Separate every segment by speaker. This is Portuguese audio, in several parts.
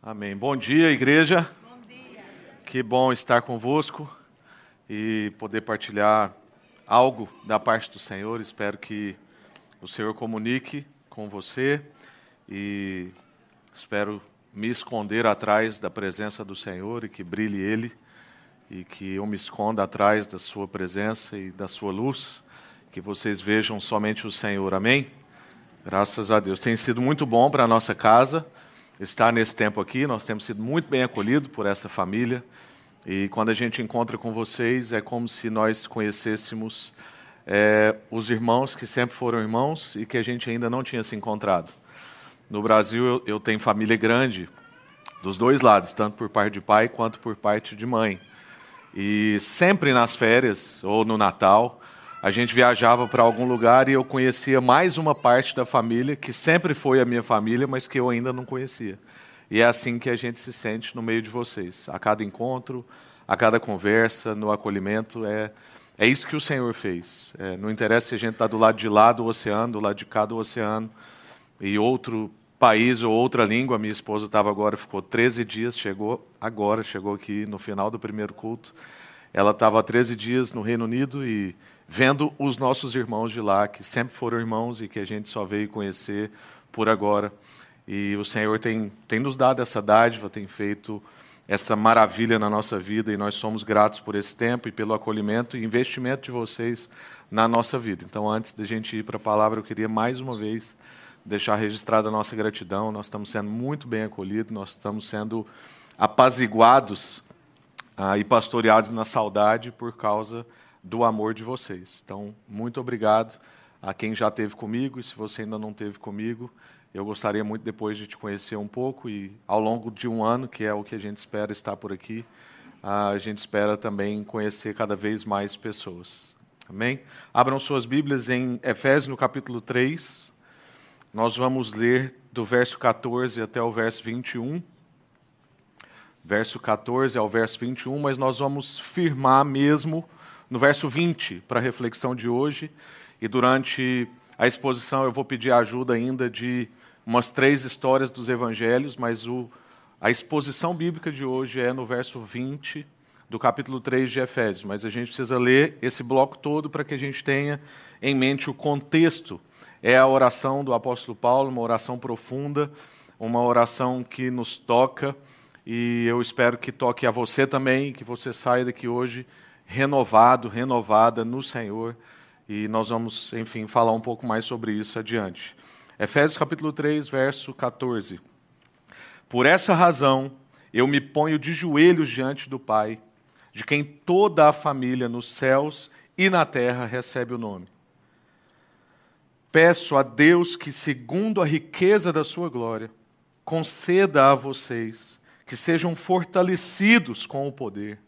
Speaker 1: Amém. Bom dia, igreja. Bom dia. Que bom estar convosco e poder partilhar algo da parte do Senhor. Espero que o Senhor comunique com você e espero me esconder atrás da presença do Senhor e que brilhe Ele e que eu me esconda atrás da Sua presença e da Sua luz, que vocês vejam somente o Senhor. Amém? Graças a Deus. Tem sido muito bom para a nossa casa estar nesse tempo aqui. Nós temos sido muito bem acolhidos por essa família. E quando a gente encontra com vocês, é como se nós conhecêssemos é, os irmãos que sempre foram irmãos e que a gente ainda não tinha se encontrado. No Brasil, eu, eu tenho família grande, dos dois lados, tanto por parte de pai quanto por parte de mãe. E sempre nas férias ou no Natal, a gente viajava para algum lugar e eu conhecia mais uma parte da família, que sempre foi a minha família, mas que eu ainda não conhecia. E é assim que a gente se sente no meio de vocês. A cada encontro, a cada conversa, no acolhimento, é, é isso que o Senhor fez. É, não interessa se a gente está do lado de lá do oceano, do lado de cá do oceano, e outro país ou outra língua. Minha esposa estava agora, ficou 13 dias, chegou agora, chegou aqui no final do primeiro culto. Ela estava há 13 dias no Reino Unido e vendo os nossos irmãos de lá, que sempre foram irmãos e que a gente só veio conhecer por agora. E o Senhor tem, tem nos dado essa dádiva, tem feito essa maravilha na nossa vida e nós somos gratos por esse tempo e pelo acolhimento e investimento de vocês na nossa vida. Então, antes da gente ir para a palavra, eu queria mais uma vez deixar registrada a nossa gratidão. Nós estamos sendo muito bem acolhidos, nós estamos sendo apaziguados ah, e pastoreados na saudade por causa do amor de vocês. Então, muito obrigado a quem já esteve comigo e se você ainda não esteve comigo, eu gostaria muito depois de te conhecer um pouco e ao longo de um ano, que é o que a gente espera estar por aqui, a gente espera também conhecer cada vez mais pessoas. Amém? Abram suas Bíblias em Efésios no capítulo 3. Nós vamos ler do verso 14 até o verso 21. Verso 14 ao verso 21, mas nós vamos firmar mesmo no verso 20 para a reflexão de hoje. E durante a exposição eu vou pedir ajuda ainda de umas três histórias dos evangelhos, mas o, a exposição bíblica de hoje é no verso 20 do capítulo 3 de Efésios. Mas a gente precisa ler esse bloco todo para que a gente tenha em mente o contexto. É a oração do apóstolo Paulo, uma oração profunda, uma oração que nos toca. E eu espero que toque a você também, que você saia daqui hoje renovado, renovada no Senhor. E nós vamos, enfim, falar um pouco mais sobre isso adiante. Efésios capítulo 3, verso 14. Por essa razão, eu me ponho de joelhos diante do Pai, de quem toda a família nos céus e na terra recebe o nome. Peço a Deus que, segundo a riqueza da sua glória, conceda a vocês que sejam fortalecidos com o poder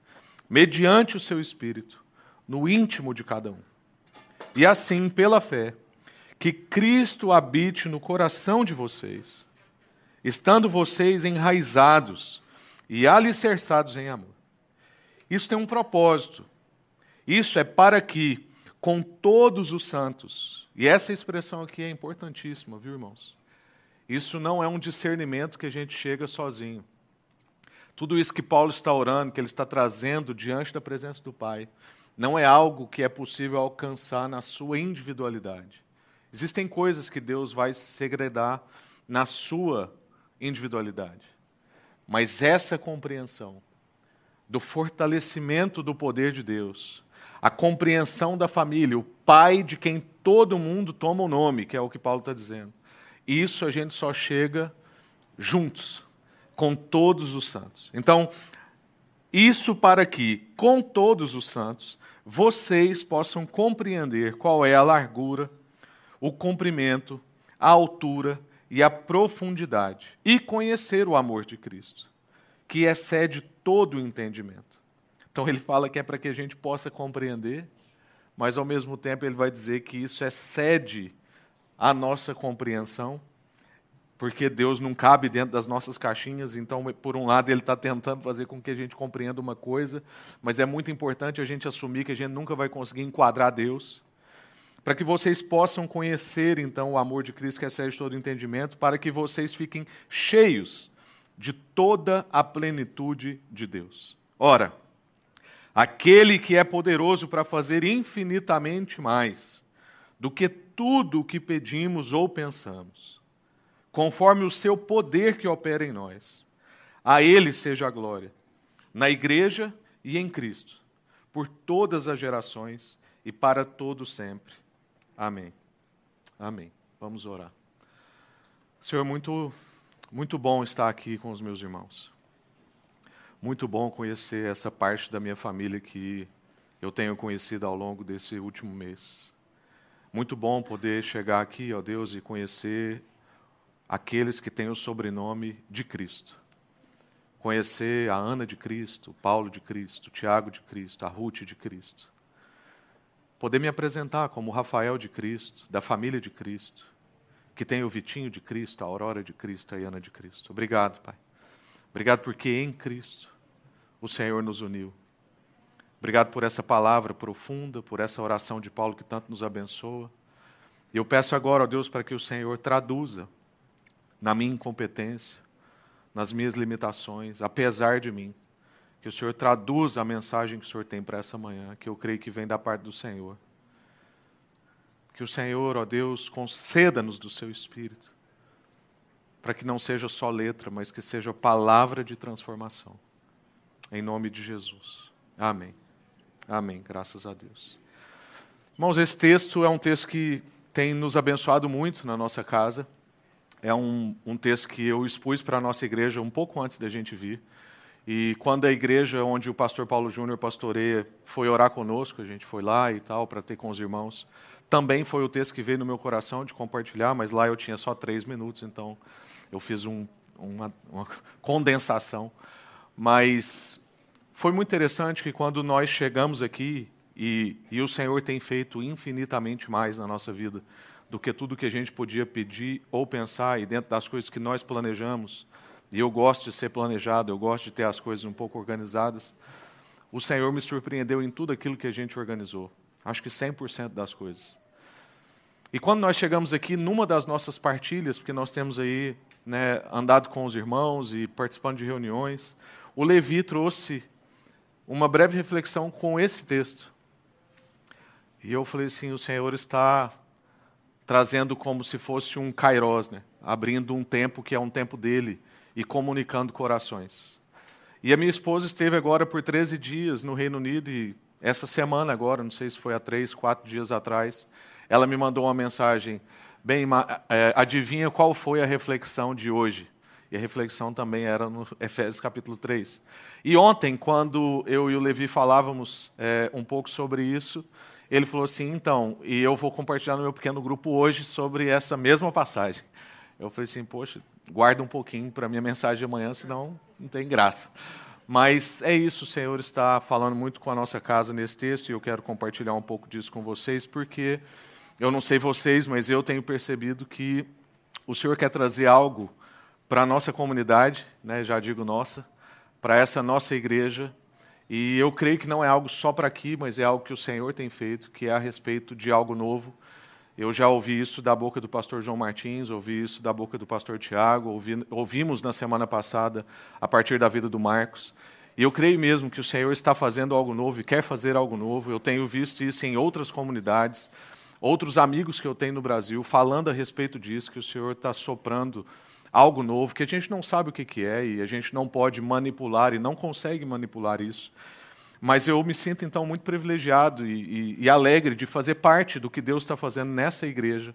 Speaker 1: mediante o seu espírito, no íntimo de cada um. E assim, pela fé, que Cristo habite no coração de vocês, estando vocês enraizados e alicerçados em amor. Isso tem um propósito. Isso é para que, com todos os santos, e essa expressão aqui é importantíssima, viu, irmãos? Isso não é um discernimento que a gente chega sozinho. Tudo isso que Paulo está orando, que ele está trazendo diante da presença do Pai, não é algo que é possível alcançar na sua individualidade. Existem coisas que Deus vai segredar na sua individualidade. Mas essa compreensão do fortalecimento do poder de Deus, a compreensão da família, o pai de quem todo mundo toma o nome, que é o que Paulo está dizendo, isso a gente só chega juntos com todos os santos. Então, isso para que, com todos os santos, vocês possam compreender qual é a largura, o comprimento, a altura e a profundidade, e conhecer o amor de Cristo, que excede todo o entendimento. Então, ele fala que é para que a gente possa compreender, mas ao mesmo tempo ele vai dizer que isso excede a nossa compreensão porque Deus não cabe dentro das nossas caixinhas, então, por um lado, Ele está tentando fazer com que a gente compreenda uma coisa, mas é muito importante a gente assumir que a gente nunca vai conseguir enquadrar Deus, para que vocês possam conhecer, então, o amor de Cristo que excede todo entendimento, para que vocês fiquem cheios de toda a plenitude de Deus. Ora, aquele que é poderoso para fazer infinitamente mais do que tudo o que pedimos ou pensamos, conforme o seu poder que opera em nós. A Ele seja a glória, na Igreja e em Cristo, por todas as gerações e para todo sempre. Amém. Amém. Vamos orar. Senhor, muito muito bom estar aqui com os meus irmãos. Muito bom conhecer essa parte da minha família que eu tenho conhecido ao longo desse último mês. Muito bom poder chegar aqui, ó Deus, e conhecer aqueles que têm o sobrenome de Cristo. Conhecer a Ana de Cristo, Paulo de Cristo, Tiago de Cristo, a Ruth de Cristo. Poder me apresentar como Rafael de Cristo, da família de Cristo que tem o Vitinho de Cristo, a Aurora de Cristo, a Ana de Cristo. Obrigado, Pai. Obrigado porque em Cristo o Senhor nos uniu. Obrigado por essa palavra profunda, por essa oração de Paulo que tanto nos abençoa. E eu peço agora, ó Deus, para que o Senhor traduza na minha incompetência, nas minhas limitações, apesar de mim, que o Senhor traduza a mensagem que o Senhor tem para essa manhã, que eu creio que vem da parte do Senhor. Que o Senhor, ó Deus, conceda-nos do seu Espírito, para que não seja só letra, mas que seja palavra de transformação. Em nome de Jesus. Amém. Amém. Graças a Deus. Irmãos, esse texto é um texto que tem nos abençoado muito na nossa casa. É um, um texto que eu expus para a nossa igreja um pouco antes da gente vir. E quando a igreja onde o pastor Paulo Júnior pastoreia foi orar conosco, a gente foi lá e tal, para ter com os irmãos. Também foi o texto que veio no meu coração de compartilhar, mas lá eu tinha só três minutos, então eu fiz um, uma, uma condensação. Mas foi muito interessante que quando nós chegamos aqui, e, e o Senhor tem feito infinitamente mais na nossa vida do que tudo que a gente podia pedir ou pensar, e dentro das coisas que nós planejamos, e eu gosto de ser planejado, eu gosto de ter as coisas um pouco organizadas, o Senhor me surpreendeu em tudo aquilo que a gente organizou. Acho que 100% das coisas. E quando nós chegamos aqui, numa das nossas partilhas, porque nós temos aí né, andado com os irmãos e participando de reuniões, o Levi trouxe uma breve reflexão com esse texto. E eu falei assim: o Senhor está trazendo como se fosse um kairos, né? abrindo um tempo que é um tempo dele e comunicando corações. E a minha esposa esteve agora por 13 dias no Reino Unido e essa semana agora, não sei se foi há três, quatro dias atrás, ela me mandou uma mensagem. Bem, é, adivinha qual foi a reflexão de hoje? E a reflexão também era no Efésios capítulo 3. E ontem, quando eu e o Levi falávamos é, um pouco sobre isso, ele falou assim: então, e eu vou compartilhar no meu pequeno grupo hoje sobre essa mesma passagem. Eu falei assim: poxa, guarda um pouquinho para minha mensagem de amanhã, senão não tem graça. Mas é isso, o Senhor está falando muito com a nossa casa nesse texto e eu quero compartilhar um pouco disso com vocês, porque eu não sei vocês, mas eu tenho percebido que o Senhor quer trazer algo para a nossa comunidade, né, já digo nossa, para essa nossa igreja. E eu creio que não é algo só para aqui, mas é algo que o Senhor tem feito, que é a respeito de algo novo. Eu já ouvi isso da boca do pastor João Martins, ouvi isso da boca do pastor Tiago, ouvi, ouvimos na semana passada a partir da vida do Marcos. E eu creio mesmo que o Senhor está fazendo algo novo e quer fazer algo novo. Eu tenho visto isso em outras comunidades outros amigos que eu tenho no Brasil falando a respeito disso, que o Senhor está soprando algo novo, que a gente não sabe o que é e a gente não pode manipular e não consegue manipular isso. Mas eu me sinto, então, muito privilegiado e, e, e alegre de fazer parte do que Deus está fazendo nessa igreja.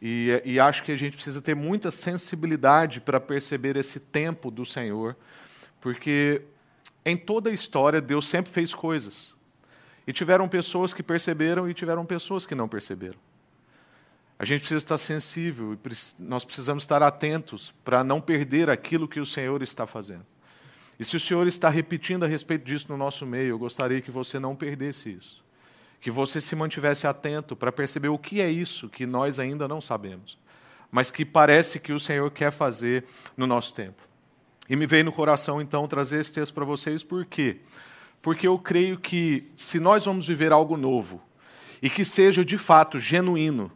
Speaker 1: E, e acho que a gente precisa ter muita sensibilidade para perceber esse tempo do Senhor, porque em toda a história Deus sempre fez coisas. E tiveram pessoas que perceberam e tiveram pessoas que não perceberam. A gente precisa estar sensível nós precisamos estar atentos para não perder aquilo que o Senhor está fazendo. E se o Senhor está repetindo a respeito disso no nosso meio, eu gostaria que você não perdesse isso. Que você se mantivesse atento para perceber o que é isso que nós ainda não sabemos, mas que parece que o Senhor quer fazer no nosso tempo. E me veio no coração, então, trazer esse texto para vocês, por quê? Porque eu creio que se nós vamos viver algo novo e que seja de fato genuíno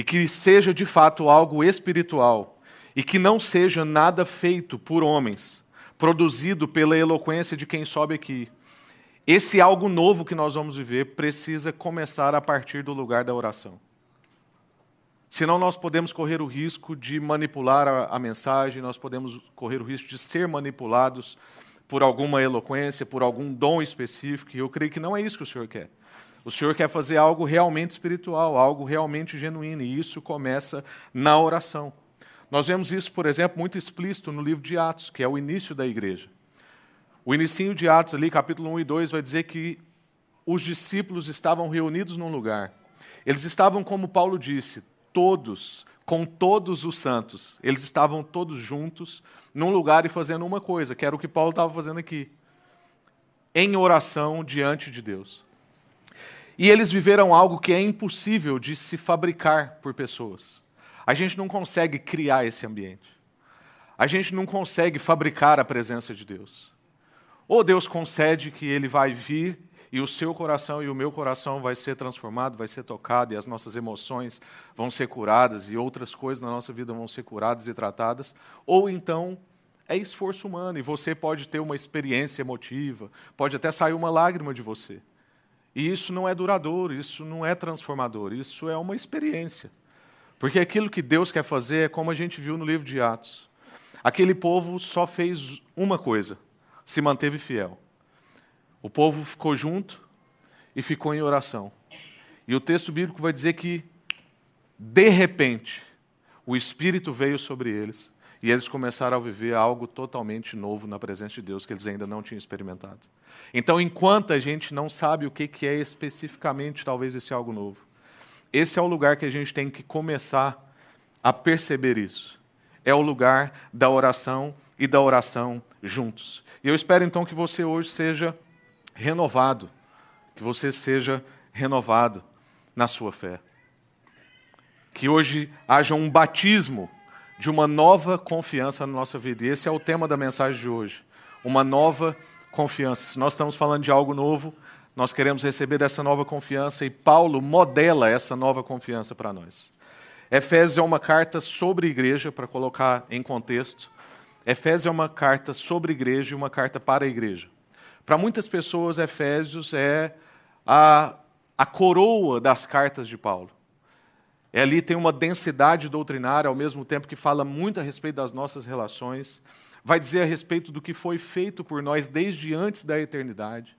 Speaker 1: e que seja de fato algo espiritual e que não seja nada feito por homens, produzido pela eloquência de quem sobe aqui. Esse algo novo que nós vamos viver precisa começar a partir do lugar da oração. Senão, nós podemos correr o risco de manipular a, a, mensagem, nós podemos correr o risco de ser manipulados por alguma eloquência, por algum dom específico, e eu creio que não é isso que o Senhor quer. O Senhor quer fazer algo realmente espiritual, algo realmente genuíno, e isso começa na oração. Nós vemos isso, por exemplo, muito explícito no livro de Atos, que é o início da igreja. O inicinho de Atos, ali, capítulo 1 e 2, vai dizer que os discípulos estavam reunidos num lugar. Eles estavam, como Paulo disse, todos, com todos os santos. Eles estavam todos juntos num lugar e fazendo uma coisa, que era o que Paulo estava fazendo aqui. Em oração diante de Deus. E eles viveram algo que é impossível de se fabricar por pessoas. A gente não consegue criar esse ambiente. A gente não consegue fabricar a presença de Deus. Ou Deus concede que ele vai vir e o seu coração e o meu coração vai ser transformado, vai ser tocado e as nossas emoções vão ser curadas e outras coisas na nossa vida vão ser curadas e tratadas, ou então é esforço humano e você pode ter uma experiência emotiva, pode até sair uma lágrima de você. E isso não é duradouro, isso não é transformador, isso é uma experiência. Porque aquilo que Deus quer fazer é como a gente viu no livro de Atos. Aquele povo só fez uma coisa: se manteve fiel. O povo ficou junto e ficou em oração. E o texto bíblico vai dizer que, de repente, o Espírito veio sobre eles e eles começaram a viver algo totalmente novo na presença de Deus que eles ainda não tinham experimentado. Então, enquanto a gente não sabe o que é especificamente talvez esse algo novo, esse é o lugar que a gente tem que começar a perceber isso. É o lugar da oração e da oração juntos. E eu espero então que você hoje seja renovado, que você seja renovado na sua fé. Que hoje haja um batismo de uma nova confiança na nossa vida. E esse é o tema da mensagem de hoje. Uma nova confiança. Se nós estamos falando de algo novo, nós queremos receber dessa nova confiança e Paulo modela essa nova confiança para nós. Efésios é uma carta sobre igreja, para colocar em contexto. Efésios é uma carta sobre igreja e uma carta para a igreja. Para muitas pessoas, Efésios é a, a coroa das cartas de Paulo. É ali tem uma densidade doutrinária, ao mesmo tempo que fala muito a respeito das nossas relações, vai dizer a respeito do que foi feito por nós desde antes da eternidade,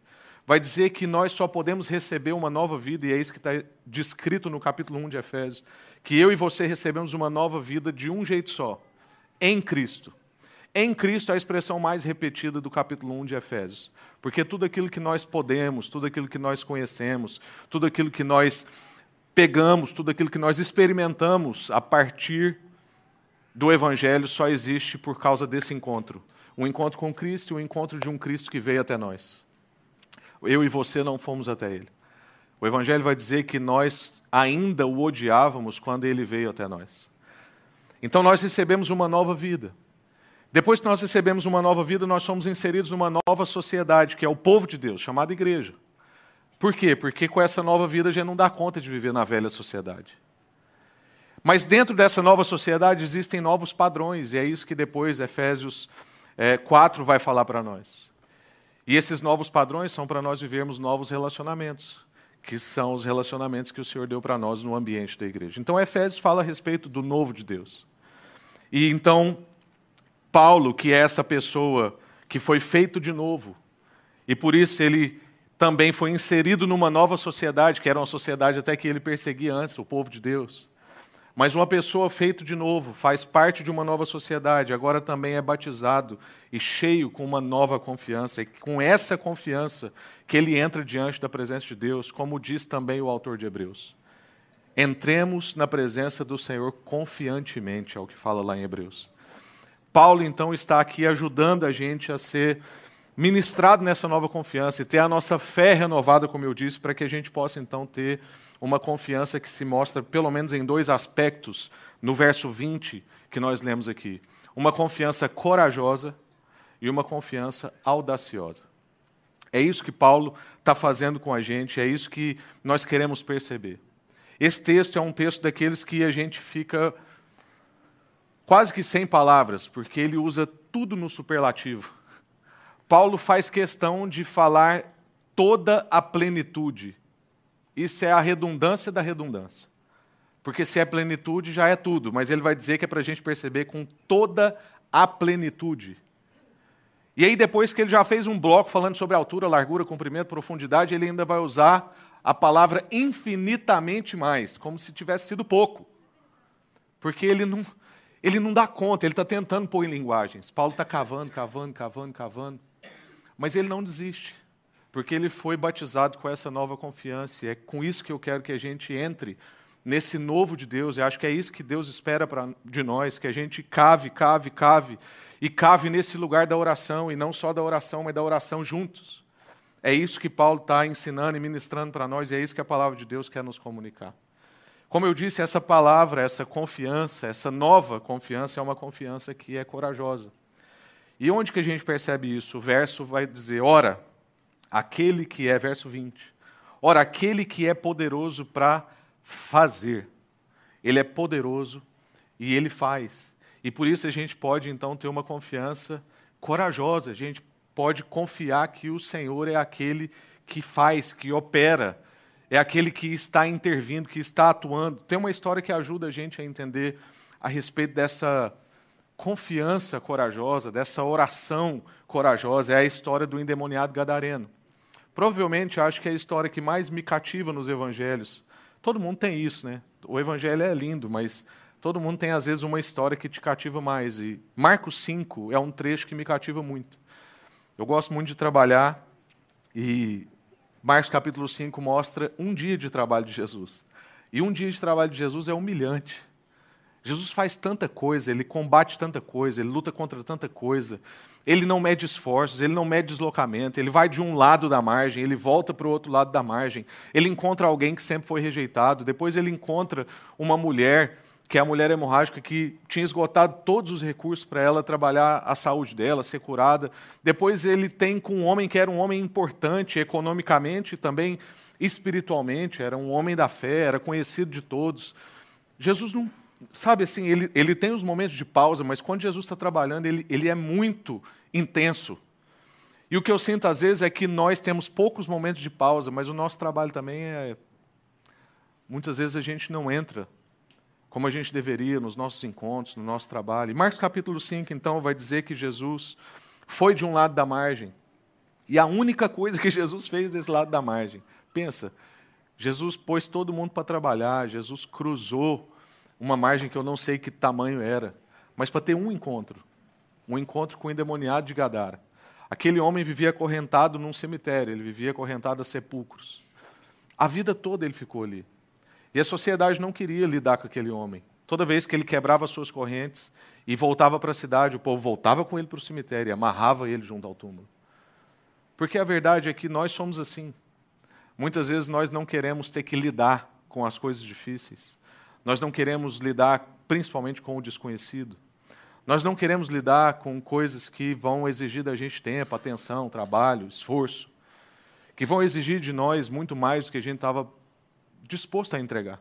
Speaker 1: vai dizer que nós só podemos receber uma nova vida, e é isso que está descrito no capítulo 1 de Efésios, que eu e você recebemos uma nova vida de um jeito só, em Cristo. Em Cristo é a expressão mais repetida do capítulo 1 de Efésios, porque tudo aquilo que nós podemos, tudo aquilo que nós conhecemos, tudo aquilo que nós pegamos, tudo aquilo que nós experimentamos a partir do Evangelho só existe por causa desse encontro. O encontro com Cristo e o encontro de um Cristo que veio até nós. Eu e você não fomos até Ele. O Evangelho vai dizer que nós ainda o odiávamos quando Ele veio até nós. Então nós recebemos uma nova vida. Depois que nós recebemos uma nova vida, nós somos inseridos numa nova sociedade, que é o povo de Deus, chamada igreja. Por quê? Porque com essa nova vida já não dá conta de viver na velha sociedade. Mas dentro dessa nova sociedade existem novos padrões, e é isso que depois Efésios é, 4 vai falar para nós. E esses novos padrões são para nós vivermos novos relacionamentos, que são os relacionamentos que o Senhor deu para nós no ambiente da igreja. Então, Efésios fala a respeito do novo de Deus. E então, Paulo, que é essa pessoa que foi feito de novo, e por isso ele também foi inserido numa nova sociedade, que era uma sociedade até que ele perseguia antes, o povo de Deus. Mas uma pessoa feito de novo, faz parte de uma nova sociedade, agora também é batizado e cheio com uma nova confiança. E com essa confiança que ele entra diante da presença de Deus, como diz também o autor de Hebreus. Entremos na presença do Senhor confiantemente, é o que fala lá em Hebreus. Paulo, então, está aqui ajudando a gente a ser ministrado nessa nova confiança e ter a nossa fé renovada, como eu disse, para que a gente possa então ter uma confiança que se mostra pelo menos em dois aspectos no verso 20 que nós lemos aqui: uma confiança corajosa e uma confiança audaciosa. É isso que Paulo está fazendo com a gente, é isso que nós queremos perceber. Esse texto é um texto daqueles que a gente fica quase que sem palavras, porque ele usa tudo no superlativo. Paulo faz questão de falar toda a plenitude. Isso é a redundância da redundância. Porque se é plenitude, já é tudo, mas ele vai dizer que é para a gente perceber com toda a plenitude. E aí, depois que ele já fez um bloco falando sobre altura, largura, comprimento, profundidade, ele ainda vai usar a palavra infinitamente mais, como se tivesse sido pouco. Porque ele não, ele não dá conta, ele está tentando pôr em linguagens. Paulo está cavando, cavando, cavando, cavando. Mas ele não desiste, porque ele foi batizado com essa nova confiança. E é com isso que eu quero que a gente entre nesse novo de Deus. Eu acho que é isso que Deus espera pra, de nós, que a gente cave, cave, cave, e cave nesse lugar da oração, e não só da oração, mas da oração juntos. É isso que Paulo está ensinando e ministrando para nós, e é isso que a palavra de Deus quer nos comunicar. Como eu disse, essa palavra, essa confiança, essa nova confiança é uma confiança que é corajosa. E onde que a gente percebe isso? O verso vai dizer: ora, aquele que é, verso 20, ora, aquele que é poderoso para fazer. Ele é poderoso e ele faz. E por isso a gente pode então ter uma confiança corajosa, a gente pode confiar que o Senhor é aquele que faz, que opera é aquele que está intervindo, que está atuando. Tem uma história que ajuda a gente a entender a respeito dessa confiança corajosa, dessa oração corajosa. É a história do endemoniado gadareno. Provavelmente acho que é a história que mais me cativa nos evangelhos. Todo mundo tem isso, né? O evangelho é lindo, mas todo mundo tem às vezes uma história que te cativa mais. E Marcos 5 é um trecho que me cativa muito. Eu gosto muito de trabalhar e Marcos capítulo 5 mostra um dia de trabalho de Jesus. E um dia de trabalho de Jesus é humilhante. Jesus faz tanta coisa, ele combate tanta coisa, ele luta contra tanta coisa. Ele não mede esforços, ele não mede deslocamento, ele vai de um lado da margem, ele volta para o outro lado da margem. Ele encontra alguém que sempre foi rejeitado, depois ele encontra uma mulher que é a mulher hemorrágica que tinha esgotado todos os recursos para ela trabalhar a saúde dela, ser curada. Depois ele tem com um homem que era um homem importante economicamente e também espiritualmente, era um homem da fé, era conhecido de todos. Jesus não, sabe assim, ele, ele tem os momentos de pausa, mas quando Jesus está trabalhando, ele, ele é muito intenso. E o que eu sinto às vezes é que nós temos poucos momentos de pausa, mas o nosso trabalho também é. Muitas vezes a gente não entra como a gente deveria nos nossos encontros, no nosso trabalho. E Marcos capítulo 5, então, vai dizer que Jesus foi de um lado da margem. E a única coisa que Jesus fez desse lado da margem, pensa, Jesus pôs todo mundo para trabalhar, Jesus cruzou uma margem que eu não sei que tamanho era, mas para ter um encontro, um encontro com o endemoniado de Gadara. Aquele homem vivia acorrentado num cemitério, ele vivia acorrentado a sepulcros. A vida toda ele ficou ali. E a sociedade não queria lidar com aquele homem. Toda vez que ele quebrava suas correntes e voltava para a cidade, o povo voltava com ele para o cemitério e amarrava ele junto ao túmulo. Porque a verdade é que nós somos assim. Muitas vezes nós não queremos ter que lidar com as coisas difíceis. Nós não queremos lidar principalmente com o desconhecido. Nós não queremos lidar com coisas que vão exigir da gente tempo, atenção, trabalho, esforço, que vão exigir de nós muito mais do que a gente estava disposto a entregar.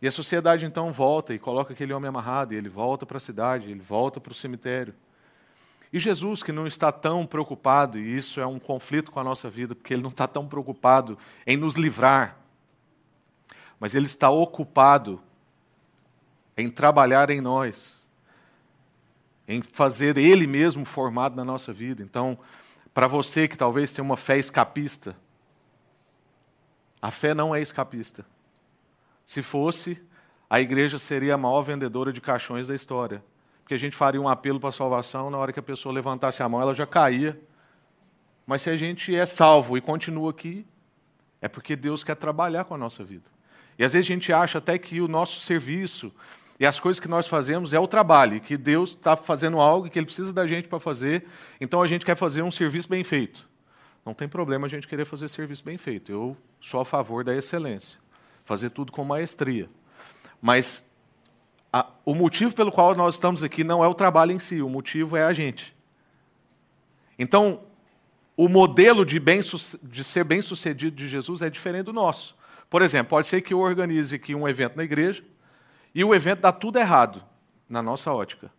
Speaker 1: E a sociedade então volta e coloca aquele homem amarrado, e ele volta para a cidade, ele volta para o cemitério. E Jesus, que não está tão preocupado, e isso é um conflito com a nossa vida, porque ele não está tão preocupado em nos livrar, mas ele está ocupado em trabalhar em nós, em fazer ele mesmo formado na nossa vida. Então, para você que talvez tenha uma fé escapista, a fé não é escapista. Se fosse, a igreja seria a maior vendedora de caixões da história. Porque a gente faria um apelo para a salvação, na hora que a pessoa levantasse a mão, ela já caía. Mas se a gente é salvo e continua aqui, é porque Deus quer trabalhar com a nossa vida. E às vezes a gente acha até que o nosso serviço e as coisas que nós fazemos é o trabalho, que Deus está fazendo algo que Ele precisa da gente para fazer, então a gente quer fazer um serviço bem feito. Não tem problema a gente querer fazer serviço bem feito. Eu sou a favor da excelência. Fazer tudo com maestria. Mas a, o motivo pelo qual nós estamos aqui não é o trabalho em si, o motivo é a gente. Então, o modelo de, bem, de ser bem-sucedido de Jesus é diferente do nosso. Por exemplo, pode ser que eu organize aqui um evento na igreja e o evento dá tudo errado. na nossa ótica.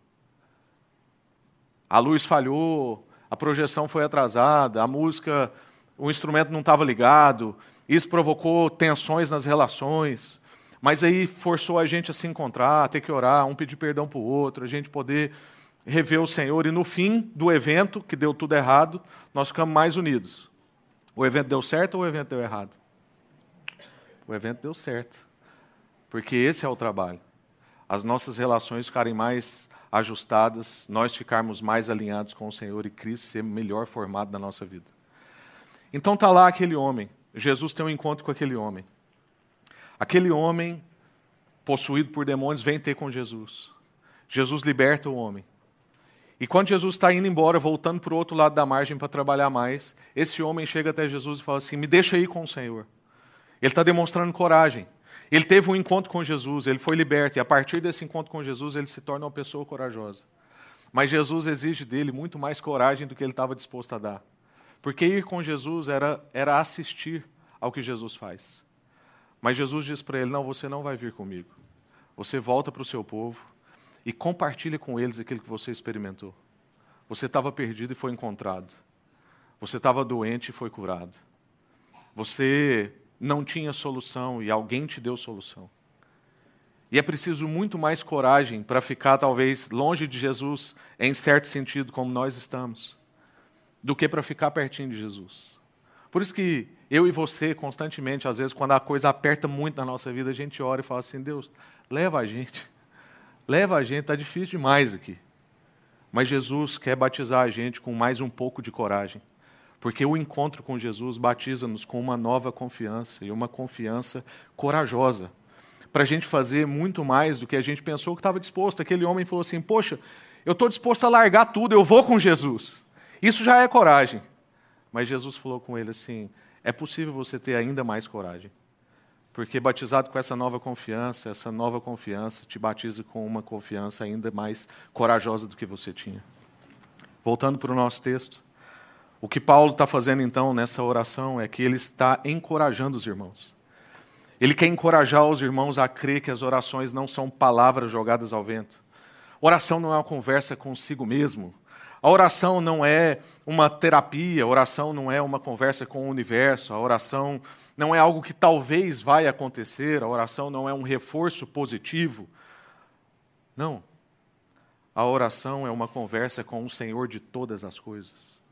Speaker 1: A luz falhou, a projeção foi atrasada, a música, o instrumento não estava ligado, isso provocou tensões nas relações, mas aí forçou a gente a se encontrar, a ter que orar, um pedir perdão para o outro, a gente poder rever o Senhor, e no fim do evento, que deu tudo errado, nós ficamos mais unidos. O evento deu certo ou o evento deu errado? O evento deu certo. Porque esse é o trabalho. As nossas relações ficarem mais ajustadas, nós ficarmos mais alinhados com o Senhor e Cristo ser melhor formado na nossa vida. Então está lá aquele homem. Jesus tem um encontro com aquele homem. Aquele homem, possuído por demônios, vem ter com Jesus. Jesus liberta o homem. E quando Jesus está indo embora, voltando para o outro lado da margem para trabalhar mais, esse homem chega até Jesus e fala assim: Me deixa ir com o Senhor. Ele está demonstrando coragem. Ele teve um encontro com Jesus, ele foi liberto, e a partir desse encontro com Jesus, ele se torna uma pessoa corajosa. Mas Jesus exige dele muito mais coragem do que ele estava disposto a dar. Porque ir com Jesus era, era assistir ao que Jesus faz. Mas Jesus diz para ele: Não, você não vai vir comigo. Você volta para o seu povo e compartilha com eles aquilo que você experimentou. Você estava perdido e foi encontrado. Você estava doente e foi curado. Você não tinha solução e alguém te deu solução. E é preciso muito mais coragem para ficar, talvez, longe de Jesus, em certo sentido, como nós estamos, do que para ficar pertinho de Jesus. Por isso que eu e você, constantemente, às vezes, quando a coisa aperta muito na nossa vida, a gente ora e fala assim: Deus, leva a gente. Leva a gente, está difícil demais aqui. Mas Jesus quer batizar a gente com mais um pouco de coragem. Porque o encontro com Jesus batiza-nos com uma nova confiança e uma confiança corajosa. Para a gente fazer muito mais do que a gente pensou que estava disposto. Aquele homem falou assim: Poxa, eu estou disposto a largar tudo, eu vou com Jesus. Isso já é coragem. Mas Jesus falou com ele assim: É possível você ter ainda mais coragem. Porque batizado com essa nova confiança, essa nova confiança te batiza com uma confiança ainda mais corajosa do que você tinha. Voltando para o nosso texto, o que Paulo está fazendo então nessa oração é que ele está encorajando os irmãos. Ele quer encorajar os irmãos a crer que as orações não são palavras jogadas ao vento. Oração não é uma conversa consigo mesmo. A oração não é uma terapia, a oração não é uma conversa com o universo, a oração não é algo que talvez vai acontecer, a oração não é um reforço positivo. Não. A oração é uma conversa com o Senhor de todas as coisas.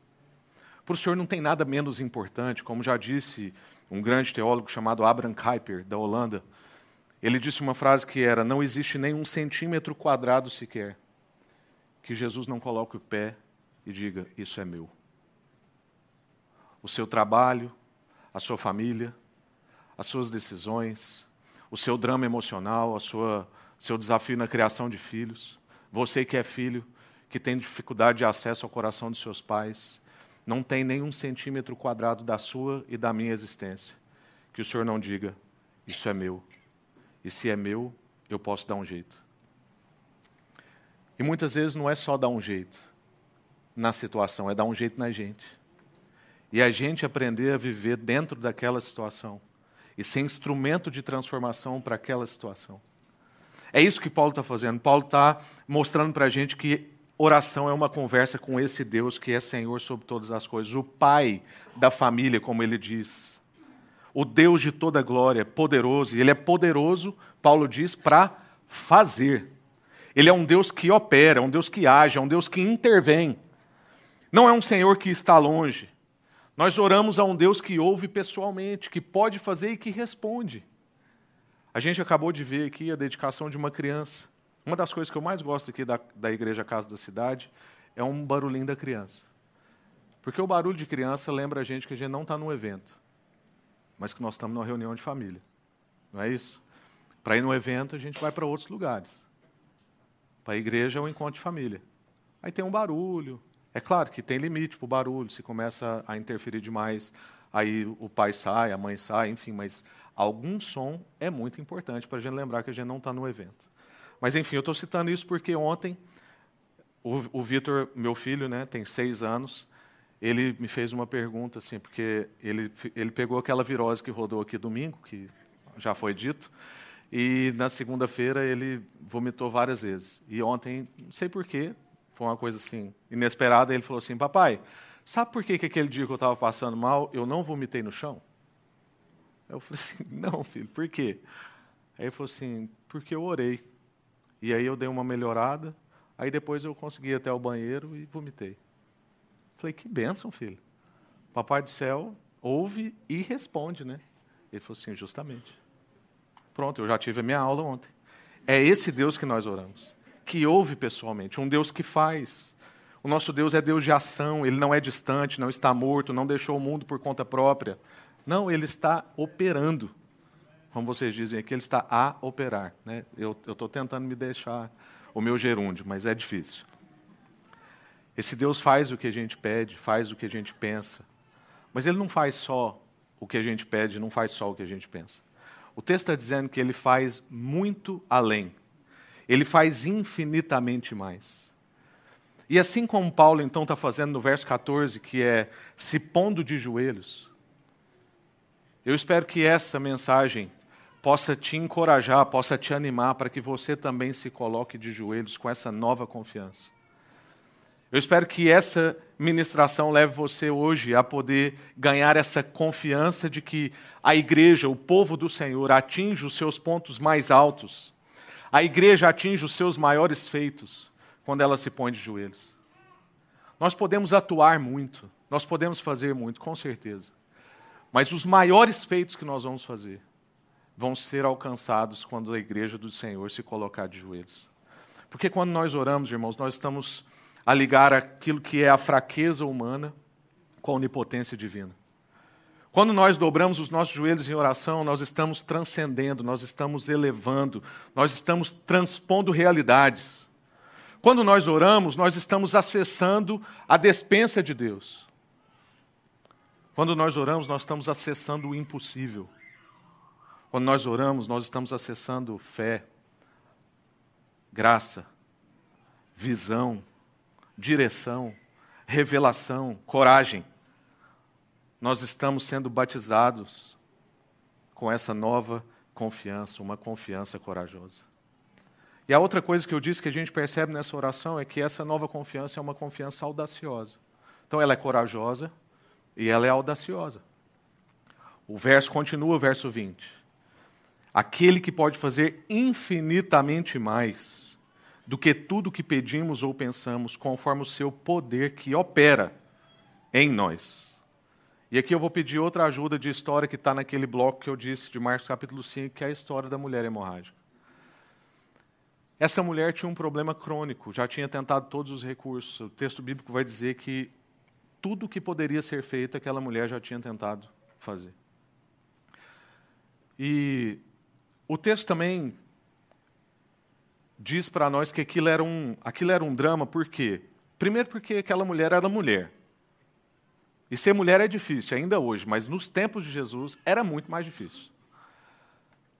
Speaker 1: Para o Senhor não tem nada menos importante, como já disse um grande teólogo chamado Abraham Kuyper, da Holanda. Ele disse uma frase que era: Não existe nem um centímetro quadrado sequer que Jesus não coloque o pé e diga: Isso é meu. O seu trabalho, a sua família, as suas decisões, o seu drama emocional, sua seu desafio na criação de filhos. Você que é filho, que tem dificuldade de acesso ao coração dos seus pais, não tem nenhum centímetro quadrado da sua e da minha existência que o Senhor não diga: Isso é meu. E se é meu, eu posso dar um jeito. E muitas vezes não é só dar um jeito na situação, é dar um jeito na gente. E a gente aprender a viver dentro daquela situação e ser instrumento de transformação para aquela situação. É isso que Paulo está fazendo. Paulo está mostrando para a gente que oração é uma conversa com esse Deus que é Senhor sobre todas as coisas, o Pai da família, como ele diz. O Deus de toda glória, poderoso. E ele é poderoso, Paulo diz, para fazer. Ele é um Deus que opera, é um Deus que age, é um Deus que intervém. Não é um Senhor que está longe. Nós oramos a um Deus que ouve pessoalmente, que pode fazer e que responde. A gente acabou de ver aqui a dedicação de uma criança. Uma das coisas que eu mais gosto aqui da, da Igreja Casa da Cidade é um barulhinho da criança. Porque o barulho de criança lembra a gente que a gente não está num evento, mas que nós estamos numa reunião de família. Não é isso? Para ir no evento, a gente vai para outros lugares. Para a igreja é um encontro de família. Aí tem um barulho, é claro que tem limite para o barulho, se começa a interferir demais, aí o pai sai, a mãe sai, enfim, mas algum som é muito importante para a gente lembrar que a gente não está no evento. Mas, enfim, eu estou citando isso porque ontem o, o Vitor, meu filho, né, tem seis anos, ele me fez uma pergunta, assim, porque ele, ele pegou aquela virose que rodou aqui domingo, que já foi dito, E na segunda-feira ele vomitou várias vezes. E ontem, não sei porquê, foi uma coisa assim, inesperada, ele falou assim: Papai, sabe por que, que aquele dia que eu estava passando mal, eu não vomitei no chão? Eu falei assim: Não, filho, por quê? Aí ele falou assim: Porque eu orei. E aí eu dei uma melhorada, aí depois eu consegui ir até o banheiro e vomitei. Falei: Que bênção, filho. Papai do céu ouve e responde, né? Ele falou assim: Justamente. Pronto, eu já tive a minha aula ontem. É esse Deus que nós oramos, que ouve pessoalmente, um Deus que faz. O nosso Deus é Deus de ação, ele não é distante, não está morto, não deixou o mundo por conta própria. Não, ele está operando. Como vocês dizem aqui, ele está a operar. Né? Eu estou tentando me deixar o meu gerúndio, mas é difícil. Esse Deus faz o que a gente pede, faz o que a gente pensa. Mas ele não faz só o que a gente pede, não faz só o que a gente pensa. O texto está dizendo que ele faz muito além. Ele faz infinitamente mais. E assim como Paulo então está fazendo no verso 14, que é se pondo de joelhos, eu espero que essa mensagem possa te encorajar, possa te animar para que você também se coloque de joelhos com essa nova confiança. Eu espero que essa ministração leve você hoje a poder ganhar essa confiança de que a igreja, o povo do Senhor, atinge os seus pontos mais altos. A igreja atinge os seus maiores feitos quando ela se põe de joelhos. Nós podemos atuar muito, nós podemos fazer muito, com certeza. Mas os maiores feitos que nós vamos fazer vão ser alcançados quando a igreja do Senhor se colocar de joelhos. Porque quando nós oramos, irmãos, nós estamos a ligar aquilo que é a fraqueza humana com a onipotência divina. Quando nós dobramos os nossos joelhos em oração, nós estamos transcendendo, nós estamos elevando, nós estamos transpondo realidades. Quando nós oramos, nós estamos acessando a despensa de Deus. Quando nós oramos, nós estamos acessando o impossível. Quando nós oramos, nós estamos acessando fé, graça, visão, direção, revelação, coragem. Nós estamos sendo batizados com essa nova confiança, uma confiança corajosa. E a outra coisa que eu disse que a gente percebe nessa oração é que essa nova confiança é uma confiança audaciosa. Então ela é corajosa e ela é audaciosa. O verso continua, verso 20. Aquele que pode fazer infinitamente mais do que tudo que pedimos ou pensamos, conforme o seu poder que opera em nós. E aqui eu vou pedir outra ajuda de história que está naquele bloco que eu disse de Marcos capítulo 5, que é a história da mulher hemorrágica. Essa mulher tinha um problema crônico, já tinha tentado todos os recursos. O texto bíblico vai dizer que tudo que poderia ser feito, aquela mulher já tinha tentado fazer. E o texto também diz para nós que aquilo era, um, aquilo era um drama, por quê? Primeiro, porque aquela mulher era mulher. E ser mulher é difícil, ainda hoje, mas nos tempos de Jesus era muito mais difícil.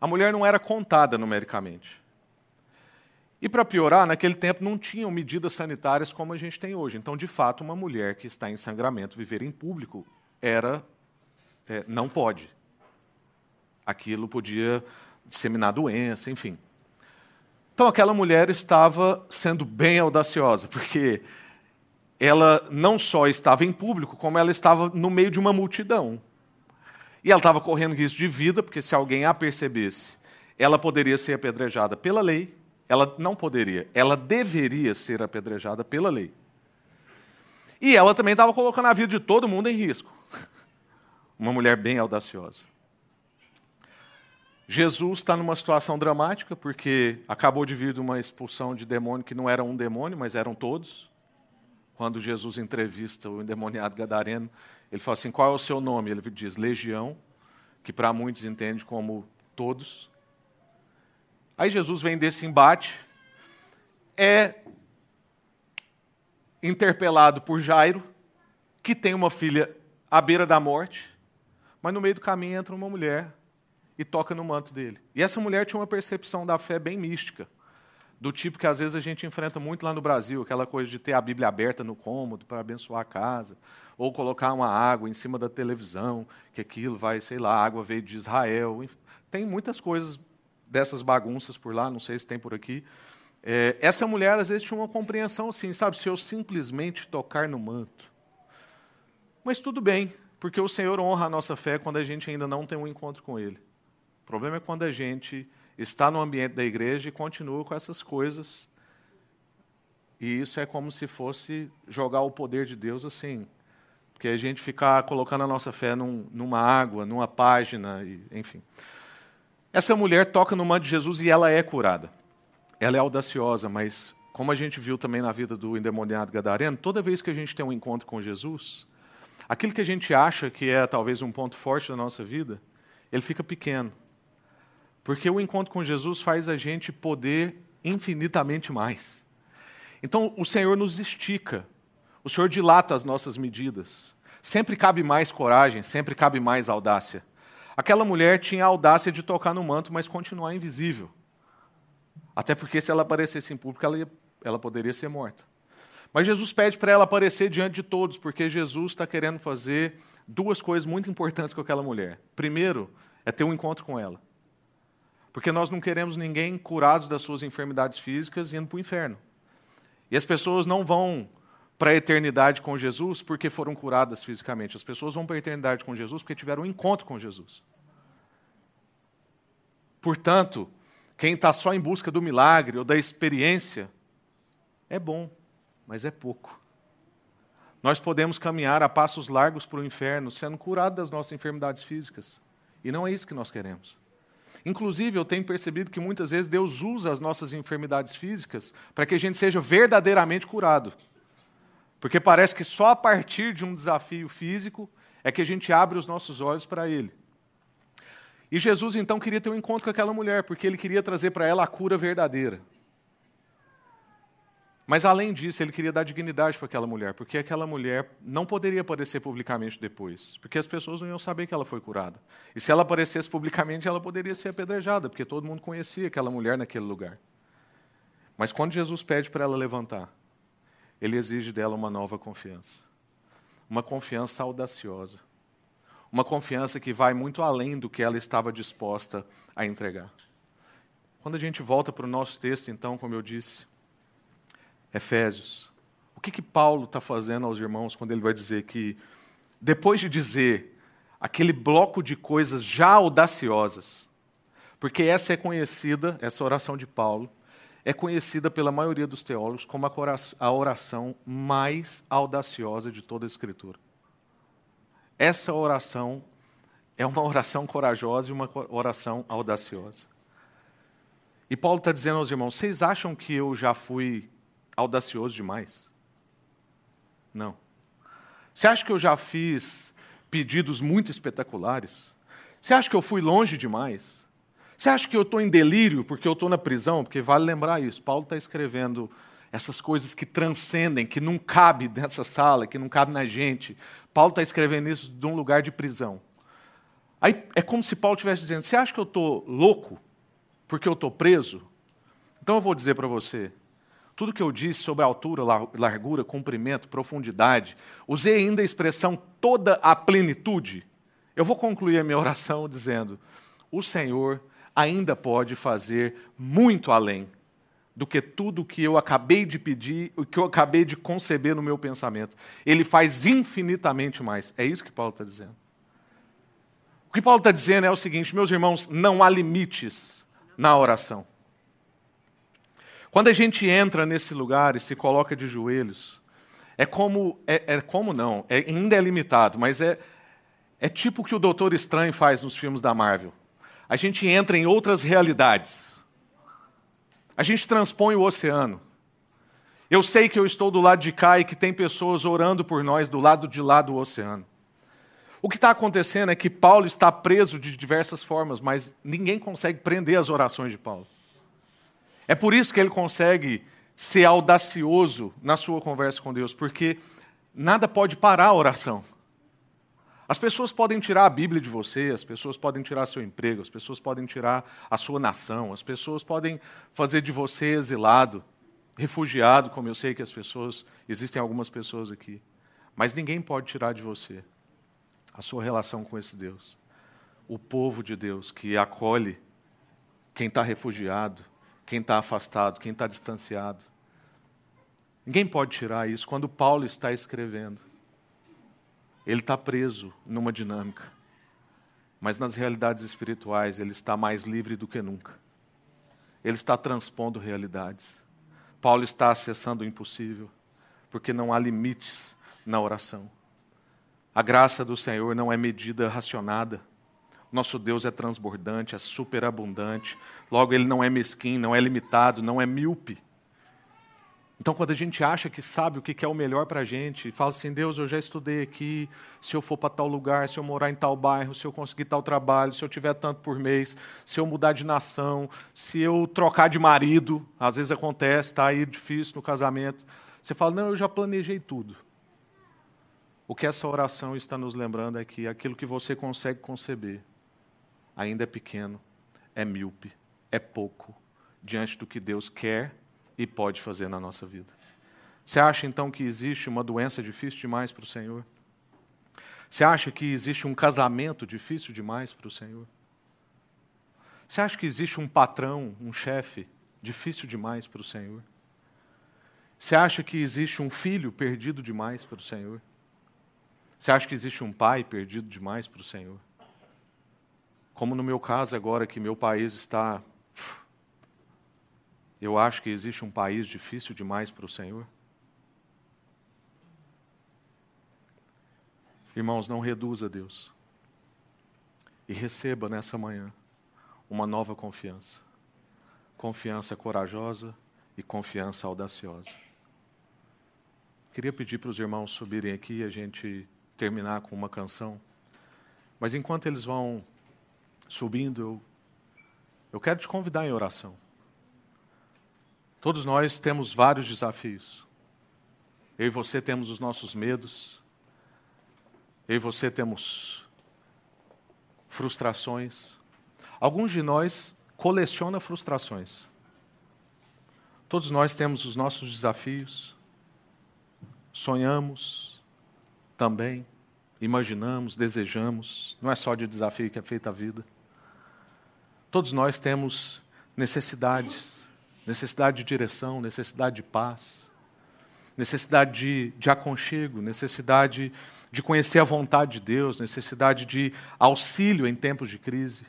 Speaker 1: A mulher não era contada numericamente. E para piorar, naquele tempo não tinham medidas sanitárias como a gente tem hoje. Então, de fato, uma mulher que está em sangramento viver em público era é, não pode. Aquilo podia disseminar doença, enfim. Então aquela mulher estava sendo bem audaciosa, porque ela não só estava em público, como ela estava no meio de uma multidão. E ela estava correndo risco de vida, porque se alguém a percebesse, ela poderia ser apedrejada pela lei. Ela não poderia, ela deveria ser apedrejada pela lei. E ela também estava colocando a vida de todo mundo em risco. Uma mulher bem audaciosa. Jesus está numa situação dramática, porque acabou de vir de uma expulsão de demônio que não era um demônio, mas eram todos. Quando Jesus entrevista o endemoniado gadareno, ele fala assim: qual é o seu nome? Ele diz Legião, que para muitos entende como todos. Aí Jesus vem desse embate, é interpelado por Jairo, que tem uma filha à beira da morte, mas no meio do caminho entra uma mulher e toca no manto dele. E essa mulher tinha uma percepção da fé bem mística, do tipo que às vezes a gente enfrenta muito lá no Brasil, aquela coisa de ter a Bíblia aberta no cômodo para abençoar a casa, ou colocar uma água em cima da televisão, que aquilo vai, sei lá, a água veio de Israel. Tem muitas coisas dessas bagunças por lá, não sei se tem por aqui. É, essa mulher, às vezes, tinha uma compreensão assim, sabe? Se eu simplesmente tocar no manto. Mas tudo bem, porque o Senhor honra a nossa fé quando a gente ainda não tem um encontro com Ele. O problema é quando a gente está no ambiente da igreja e continua com essas coisas. E isso é como se fosse jogar o poder de Deus assim. Porque a gente ficar colocando a nossa fé num, numa água, numa página, e, enfim. Essa mulher toca no manto de Jesus e ela é curada. Ela é audaciosa, mas como a gente viu também na vida do endemoniado gadareno, toda vez que a gente tem um encontro com Jesus, aquilo que a gente acha que é talvez um ponto forte da nossa vida, ele fica pequeno. Porque o encontro com Jesus faz a gente poder infinitamente mais. Então, o Senhor nos estica, o Senhor dilata as nossas medidas. Sempre cabe mais coragem, sempre cabe mais audácia. Aquela mulher tinha a audácia de tocar no manto, mas continuar invisível. Até porque se ela aparecesse em público, ela, ia, ela poderia ser morta. Mas Jesus pede para ela aparecer diante de todos, porque Jesus está querendo fazer duas coisas muito importantes com aquela mulher. Primeiro, é ter um encontro com ela. Porque nós não queremos ninguém curados das suas enfermidades físicas indo para o inferno. E as pessoas não vão para a eternidade com Jesus porque foram curadas fisicamente. As pessoas vão para a eternidade com Jesus porque tiveram um encontro com Jesus. Portanto, quem está só em busca do milagre ou da experiência é bom, mas é pouco. Nós podemos caminhar a passos largos para o inferno sendo curados das nossas enfermidades físicas. E não é isso que nós queremos. Inclusive, eu tenho percebido que muitas vezes Deus usa as nossas enfermidades físicas para que a gente seja verdadeiramente curado. Porque parece que só a partir de um desafio físico é que a gente abre os nossos olhos para ele. E Jesus então queria ter um encontro com aquela mulher, porque ele queria trazer para ela a cura verdadeira. Mas além disso, ele queria dar dignidade para aquela mulher, porque aquela mulher não poderia aparecer publicamente depois, porque as pessoas não iam saber que ela foi curada. E se ela aparecesse publicamente, ela poderia ser apedrejada, porque todo mundo conhecia aquela mulher naquele lugar. Mas quando Jesus pede para ela levantar, ele exige dela uma nova confiança. Uma confiança audaciosa. Uma confiança que vai muito além do que ela estava disposta a entregar. Quando a gente volta para o nosso texto, então, como eu disse, Efésios, o que, que Paulo está fazendo aos irmãos quando ele vai dizer que, depois de dizer aquele bloco de coisas já audaciosas, porque essa é conhecida, essa oração de Paulo, é conhecida pela maioria dos teólogos como a oração mais audaciosa de toda a Escritura. Essa oração é uma oração corajosa e uma oração audaciosa. E Paulo está dizendo aos irmãos: vocês acham que eu já fui audacioso demais? Não. Você acha que eu já fiz pedidos muito espetaculares? Você acha que eu fui longe demais? Você acha que eu estou em delírio porque eu estou na prisão? Porque vale lembrar isso. Paulo está escrevendo essas coisas que transcendem, que não cabe nessa sala, que não cabe na gente. Paulo está escrevendo isso de um lugar de prisão. Aí é como se Paulo estivesse dizendo: Você acha que eu estou louco porque eu estou preso? Então eu vou dizer para você: tudo que eu disse sobre altura, largura, comprimento, profundidade, usei ainda a expressão toda a plenitude. Eu vou concluir a minha oração dizendo: O Senhor ainda pode fazer muito além do que tudo que eu acabei de pedir, o que eu acabei de conceber no meu pensamento. Ele faz infinitamente mais. É isso que Paulo está dizendo. O que Paulo está dizendo é o seguinte, meus irmãos, não há limites na oração. Quando a gente entra nesse lugar e se coloca de joelhos, é como, é, é como não, é, ainda é limitado, mas é, é tipo o que o Doutor Estranho faz nos filmes da Marvel a gente entra em outras realidades. A gente transpõe o oceano. Eu sei que eu estou do lado de cá e que tem pessoas orando por nós do lado de lá do oceano. O que está acontecendo é que Paulo está preso de diversas formas, mas ninguém consegue prender as orações de Paulo. É por isso que ele consegue ser audacioso na sua conversa com Deus, porque nada pode parar a oração. As pessoas podem tirar a Bíblia de você, as pessoas podem tirar seu emprego, as pessoas podem tirar a sua nação, as pessoas podem fazer de você exilado, refugiado, como eu sei que as pessoas, existem algumas pessoas aqui. Mas ninguém pode tirar de você a sua relação com esse Deus. O povo de Deus que acolhe quem está refugiado, quem está afastado, quem está distanciado. Ninguém pode tirar isso. Quando Paulo está escrevendo, ele está preso numa dinâmica. Mas nas realidades espirituais, ele está mais livre do que nunca. Ele está transpondo realidades. Paulo está acessando o impossível, porque não há limites na oração. A graça do Senhor não é medida racionada. Nosso Deus é transbordante, é superabundante. Logo, ele não é mesquinho, não é limitado, não é míope. Então, quando a gente acha que sabe o que é o melhor para a gente, fala assim: Deus, eu já estudei aqui, se eu for para tal lugar, se eu morar em tal bairro, se eu conseguir tal trabalho, se eu tiver tanto por mês, se eu mudar de nação, se eu trocar de marido, às vezes acontece, está aí difícil no casamento. Você fala: Não, eu já planejei tudo. O que essa oração está nos lembrando é que aquilo que você consegue conceber ainda é pequeno, é míope, é pouco, diante do que Deus quer e pode fazer na nossa vida. Você acha então que existe uma doença difícil demais para o Senhor? Você acha que existe um casamento difícil demais para o Senhor? Você acha que existe um patrão, um chefe difícil demais para o Senhor? Você acha que existe um filho perdido demais para o Senhor? Você acha que existe um pai perdido demais para o Senhor? Como no meu caso agora, que meu país está eu acho que existe um país difícil demais para o Senhor. Irmãos, não reduza Deus. E receba nessa manhã uma nova confiança. Confiança corajosa e confiança audaciosa. Queria pedir para os irmãos subirem aqui e a gente terminar com uma canção. Mas enquanto eles vão subindo, eu, eu quero te convidar em oração. Todos nós temos vários desafios. Eu e você temos os nossos medos. Eu e você temos frustrações. Alguns de nós colecionam frustrações. Todos nós temos os nossos desafios. Sonhamos também, imaginamos, desejamos. Não é só de desafio que é feita a vida. Todos nós temos necessidades necessidade de direção, necessidade de paz, necessidade de, de aconchego, necessidade de conhecer a vontade de Deus, necessidade de auxílio em tempos de crise.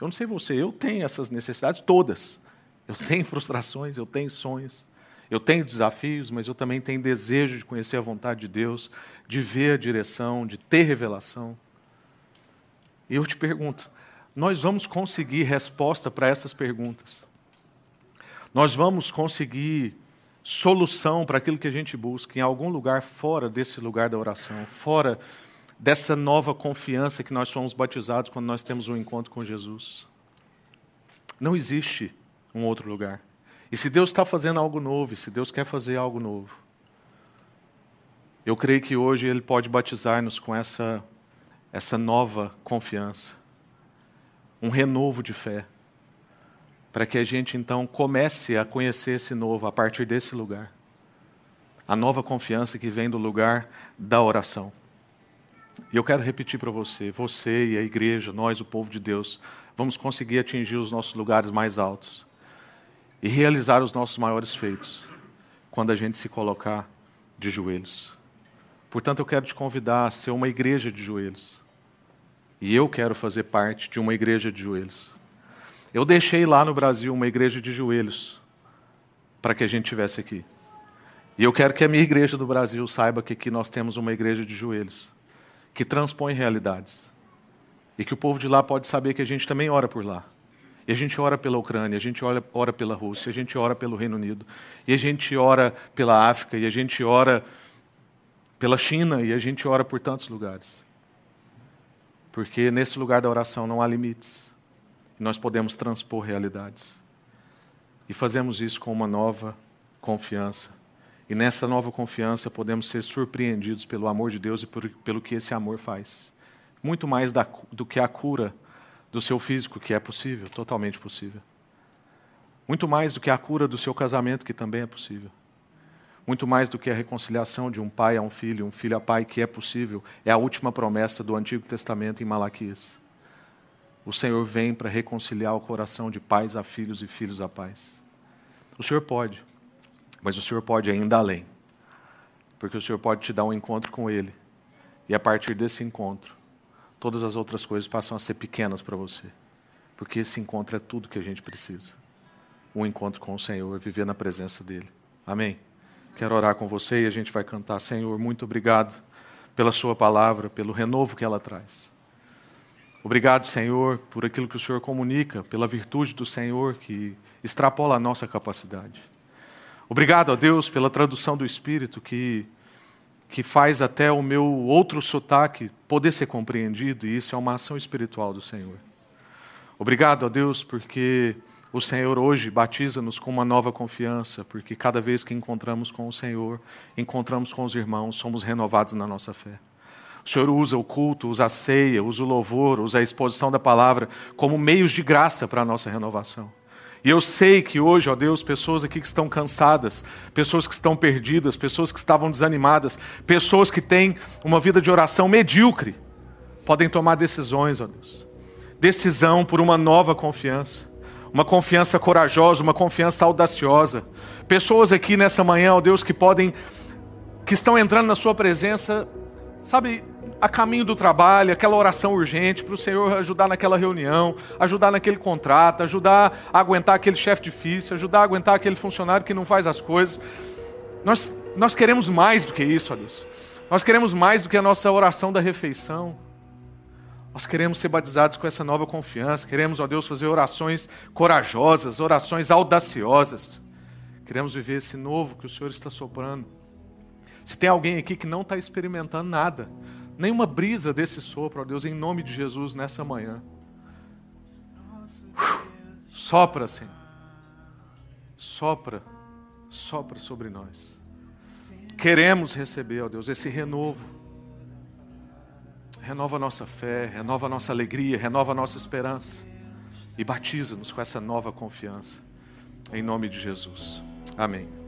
Speaker 1: Eu não sei você, eu tenho essas necessidades todas. Eu tenho frustrações, eu tenho sonhos, eu tenho desafios, mas eu também tenho desejo de conhecer a vontade de Deus, de ver a direção, de ter revelação. E eu te pergunto, nós vamos conseguir resposta para essas perguntas? Nós vamos conseguir solução para aquilo que a gente busca em algum lugar fora desse lugar da oração, fora dessa nova confiança que nós somos batizados quando nós temos um encontro com Jesus. Não existe um outro lugar. E se Deus está fazendo algo novo, e se Deus quer fazer algo novo, eu creio que hoje Ele pode batizar-nos com essa, essa nova confiança, um renovo de fé para que a gente então comece a conhecer esse novo a partir desse lugar. A nova confiança que vem do lugar da oração. E eu quero repetir para você, você e a igreja, nós, o povo de Deus, vamos conseguir atingir os nossos lugares mais altos e realizar os nossos maiores feitos quando a gente se colocar de joelhos. Portanto, eu quero te convidar a ser uma igreja de joelhos. E eu quero fazer parte de uma igreja de joelhos. Eu deixei lá no Brasil uma igreja de joelhos para que a gente tivesse aqui. E eu quero que a minha igreja do Brasil saiba que aqui nós temos uma igreja de joelhos, que transpõe realidades. E que o povo de lá pode saber que a gente também ora por lá. E a gente ora pela Ucrânia, a gente ora, ora pela Rússia, a gente ora pelo Reino Unido, e a gente ora pela África, e a gente ora pela China, e a gente ora por tantos lugares. Porque nesse lugar da oração não há limites nós podemos transpor realidades. E fazemos isso com uma nova confiança. E nessa nova confiança podemos ser surpreendidos pelo amor de Deus e por, pelo que esse amor faz. Muito mais da, do que a cura do seu físico, que é possível, totalmente possível. Muito mais do que a cura do seu casamento, que também é possível. Muito mais do que a reconciliação de um pai a um filho, um filho a pai, que é possível. É a última promessa do Antigo Testamento em Malaquias. O Senhor vem para reconciliar o coração de pais a filhos e filhos a pais. O Senhor pode, mas o Senhor pode ainda além, porque o Senhor pode te dar um encontro com Ele, e a partir desse encontro, todas as outras coisas passam a ser pequenas para você, porque esse encontro é tudo que a gente precisa. Um encontro com o Senhor, viver na presença dEle. Amém? Quero orar com você e a gente vai cantar. Senhor, muito obrigado pela Sua palavra, pelo renovo que ela traz. Obrigado, Senhor, por aquilo que o Senhor comunica, pela virtude do Senhor que extrapola a nossa capacidade. Obrigado, ó Deus, pela tradução do Espírito que, que faz até o meu outro sotaque poder ser compreendido, e isso é uma ação espiritual do Senhor. Obrigado, ó Deus, porque o Senhor hoje batiza-nos com uma nova confiança, porque cada vez que encontramos com o Senhor, encontramos com os irmãos, somos renovados na nossa fé. O Senhor usa o culto, usa a ceia, usa o louvor, usa a exposição da palavra como meios de graça para a nossa renovação. E eu sei que hoje, ó Deus, pessoas aqui que estão cansadas, pessoas que estão perdidas, pessoas que estavam desanimadas, pessoas que têm uma vida de oração medíocre, podem tomar decisões, ó Deus. Decisão por uma nova confiança uma confiança corajosa, uma confiança audaciosa. Pessoas aqui nessa manhã, ó Deus, que podem, que estão entrando na Sua presença, sabe, a caminho do trabalho, aquela oração urgente para o Senhor ajudar naquela reunião, ajudar naquele contrato, ajudar a aguentar aquele chefe difícil, ajudar a aguentar aquele funcionário que não faz as coisas. Nós, nós queremos mais do que isso, ó Deus. Nós queremos mais do que a nossa oração da refeição. Nós queremos ser batizados com essa nova confiança, queremos, ó Deus, fazer orações corajosas, orações audaciosas. Queremos viver esse novo que o Senhor está soprando. Se tem alguém aqui que não está experimentando nada, nenhuma brisa desse sopro, ó Deus, em nome de Jesus, nessa manhã. Sopra, Senhor. Sopra, sopra sobre nós. Queremos receber, ó Deus, esse renovo renova a nossa fé, renova a nossa alegria, renova a nossa esperança e batiza-nos com essa nova confiança. Em nome de Jesus. Amém.